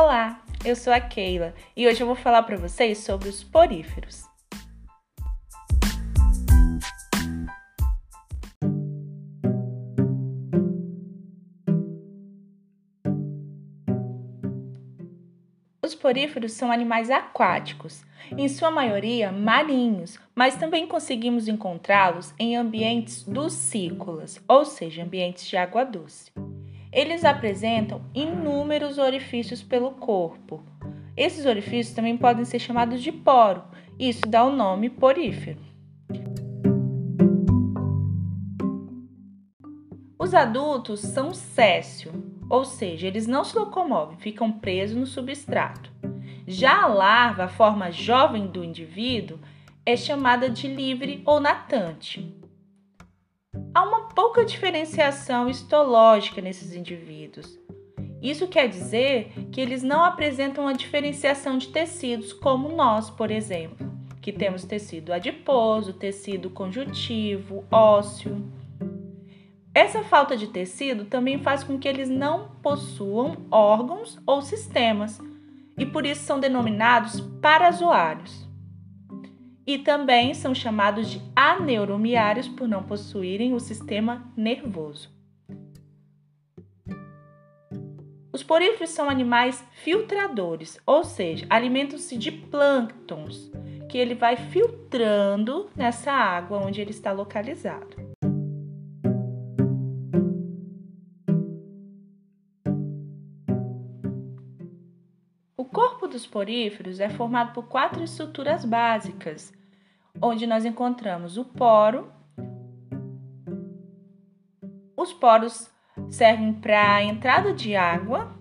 Olá, eu sou a Keila e hoje eu vou falar para vocês sobre os poríferos. Os poríferos são animais aquáticos, em sua maioria marinhos, mas também conseguimos encontrá-los em ambientes ducícolas, ou seja, ambientes de água doce. Eles apresentam inúmeros orifícios pelo corpo. Esses orifícios também podem ser chamados de poro, isso dá o nome porífero. Os adultos são céssio, ou seja, eles não se locomovem, ficam presos no substrato. Já a larva, a forma jovem do indivíduo, é chamada de livre ou natante. Há uma pouca diferenciação histológica nesses indivíduos. Isso quer dizer que eles não apresentam a diferenciação de tecidos como nós, por exemplo, que temos tecido adiposo, tecido conjuntivo, ósseo. Essa falta de tecido também faz com que eles não possuam órgãos ou sistemas e por isso são denominados parazoários e também são chamados de aneuromiários por não possuírem o sistema nervoso. Os poríferos são animais filtradores, ou seja, alimentam-se de plânctons, que ele vai filtrando nessa água onde ele está localizado. O corpo dos poríferos é formado por quatro estruturas básicas, onde nós encontramos o poro. Os poros servem para a entrada de água,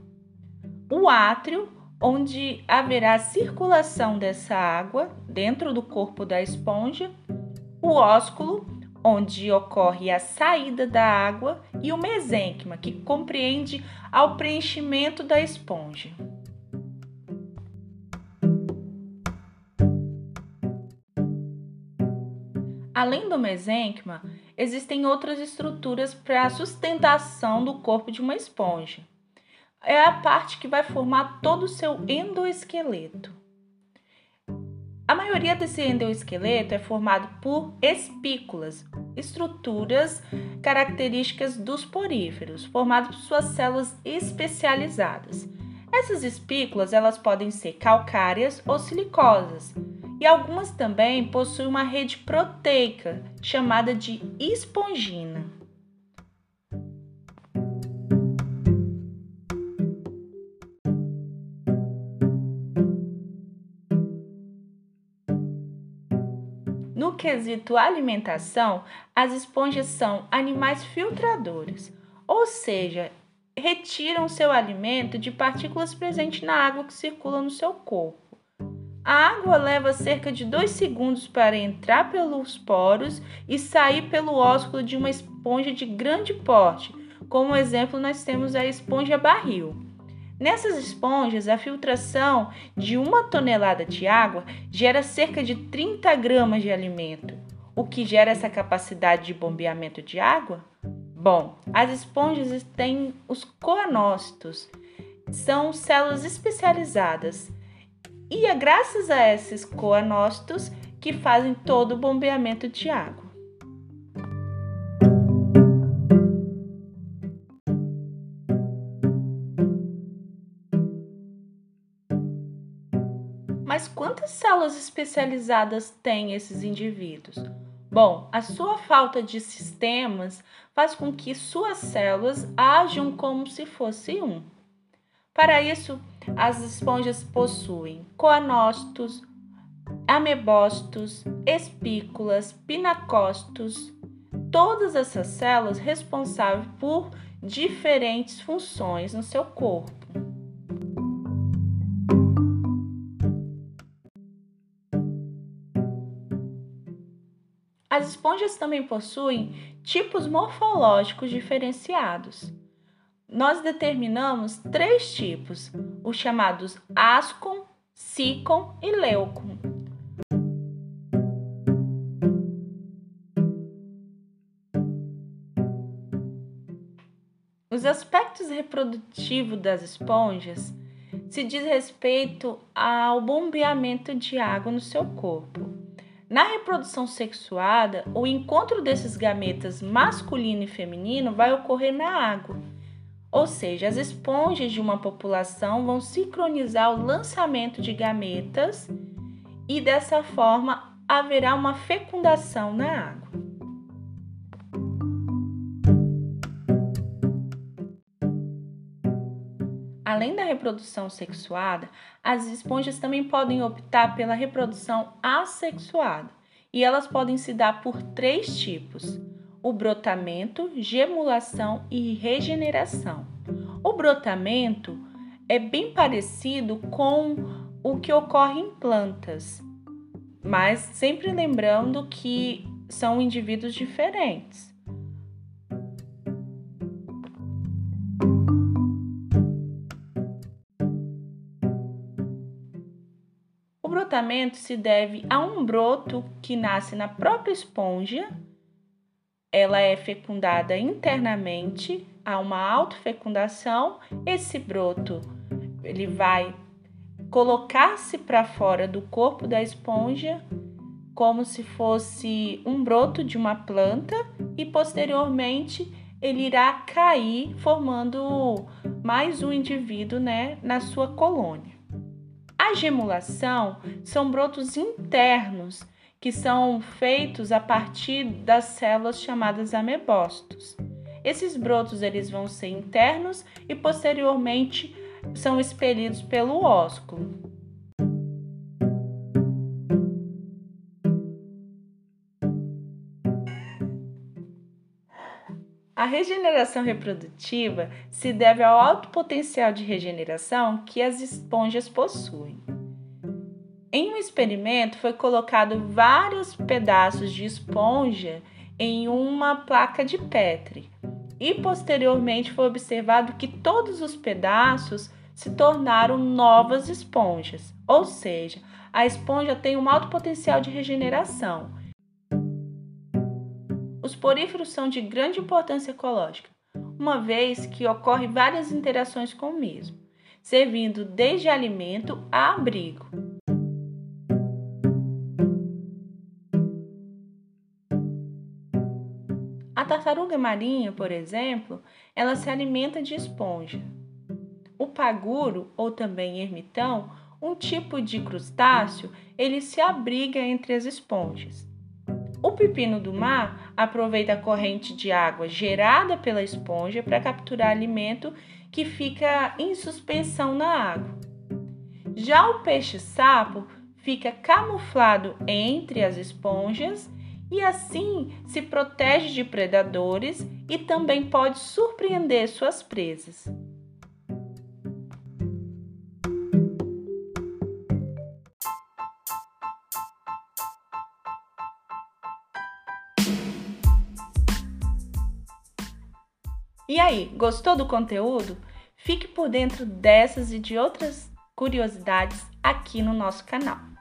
o átrio, onde haverá circulação dessa água dentro do corpo da esponja, o ósculo, onde ocorre a saída da água, e o mesênquima, que compreende ao preenchimento da esponja. Além do mesênquima, existem outras estruturas para a sustentação do corpo de uma esponja. É a parte que vai formar todo o seu endoesqueleto. A maioria desse endoesqueleto é formado por espículas, estruturas características dos poríferos, formadas por suas células especializadas. Essas espículas elas podem ser calcárias ou silicosas e algumas também possuem uma rede proteica chamada de espongina. No quesito alimentação, as esponjas são animais filtradores, ou seja, retiram seu alimento de partículas presentes na água que circula no seu corpo. A água leva cerca de 2 segundos para entrar pelos poros e sair pelo ósculo de uma esponja de grande porte. Como exemplo, nós temos a esponja barril. Nessas esponjas, a filtração de uma tonelada de água gera cerca de 30 gramas de alimento. O que gera essa capacidade de bombeamento de água? Bom, as esponjas têm os coanócitos, são células especializadas e é graças a esses coanócitos que fazem todo o bombeamento de água. Mas quantas células especializadas têm esses indivíduos? Bom, a sua falta de sistemas faz com que suas células ajam como se fosse um. Para isso, as esponjas possuem coanócitos, amebócitos, espículas, pinacócitos, todas essas células responsáveis por diferentes funções no seu corpo. As esponjas também possuem tipos morfológicos diferenciados nós determinamos três tipos, os chamados ascon, sicon e leucon. Os aspectos reprodutivos das esponjas se diz respeito ao bombeamento de água no seu corpo. Na reprodução sexuada, o encontro desses gametas masculino e feminino vai ocorrer na água. Ou seja, as esponjas de uma população vão sincronizar o lançamento de gametas e dessa forma haverá uma fecundação na água. Além da reprodução sexuada, as esponjas também podem optar pela reprodução assexuada, e elas podem se dar por três tipos: o brotamento, gemulação e regeneração. O brotamento é bem parecido com o que ocorre em plantas, mas sempre lembrando que são indivíduos diferentes. brotamento se deve a um broto que nasce na própria esponja. Ela é fecundada internamente, há uma autofecundação. Esse broto ele vai colocar-se para fora do corpo da esponja como se fosse um broto de uma planta e posteriormente ele irá cair formando mais um indivíduo, né, na sua colônia. A gemulação são brotos internos que são feitos a partir das células chamadas amebócitos. Esses brotos eles vão ser internos e posteriormente são expelidos pelo ósculo. A regeneração reprodutiva se deve ao alto potencial de regeneração que as esponjas possuem. Em um experimento foi colocado vários pedaços de esponja em uma placa de Petri. E posteriormente foi observado que todos os pedaços se tornaram novas esponjas, ou seja, a esponja tem um alto potencial de regeneração. Os poríferos são de grande importância ecológica, uma vez que ocorre várias interações com o mesmo, servindo desde alimento a abrigo. Tartaruga marinha, por exemplo, ela se alimenta de esponja. O paguro, ou também ermitão, um tipo de crustáceo, ele se abriga entre as esponjas. O pepino do mar aproveita a corrente de água gerada pela esponja para capturar alimento que fica em suspensão na água. Já o peixe-sapo fica camuflado entre as esponjas e assim se protege de predadores e também pode surpreender suas presas. E aí, gostou do conteúdo? Fique por dentro dessas e de outras curiosidades aqui no nosso canal.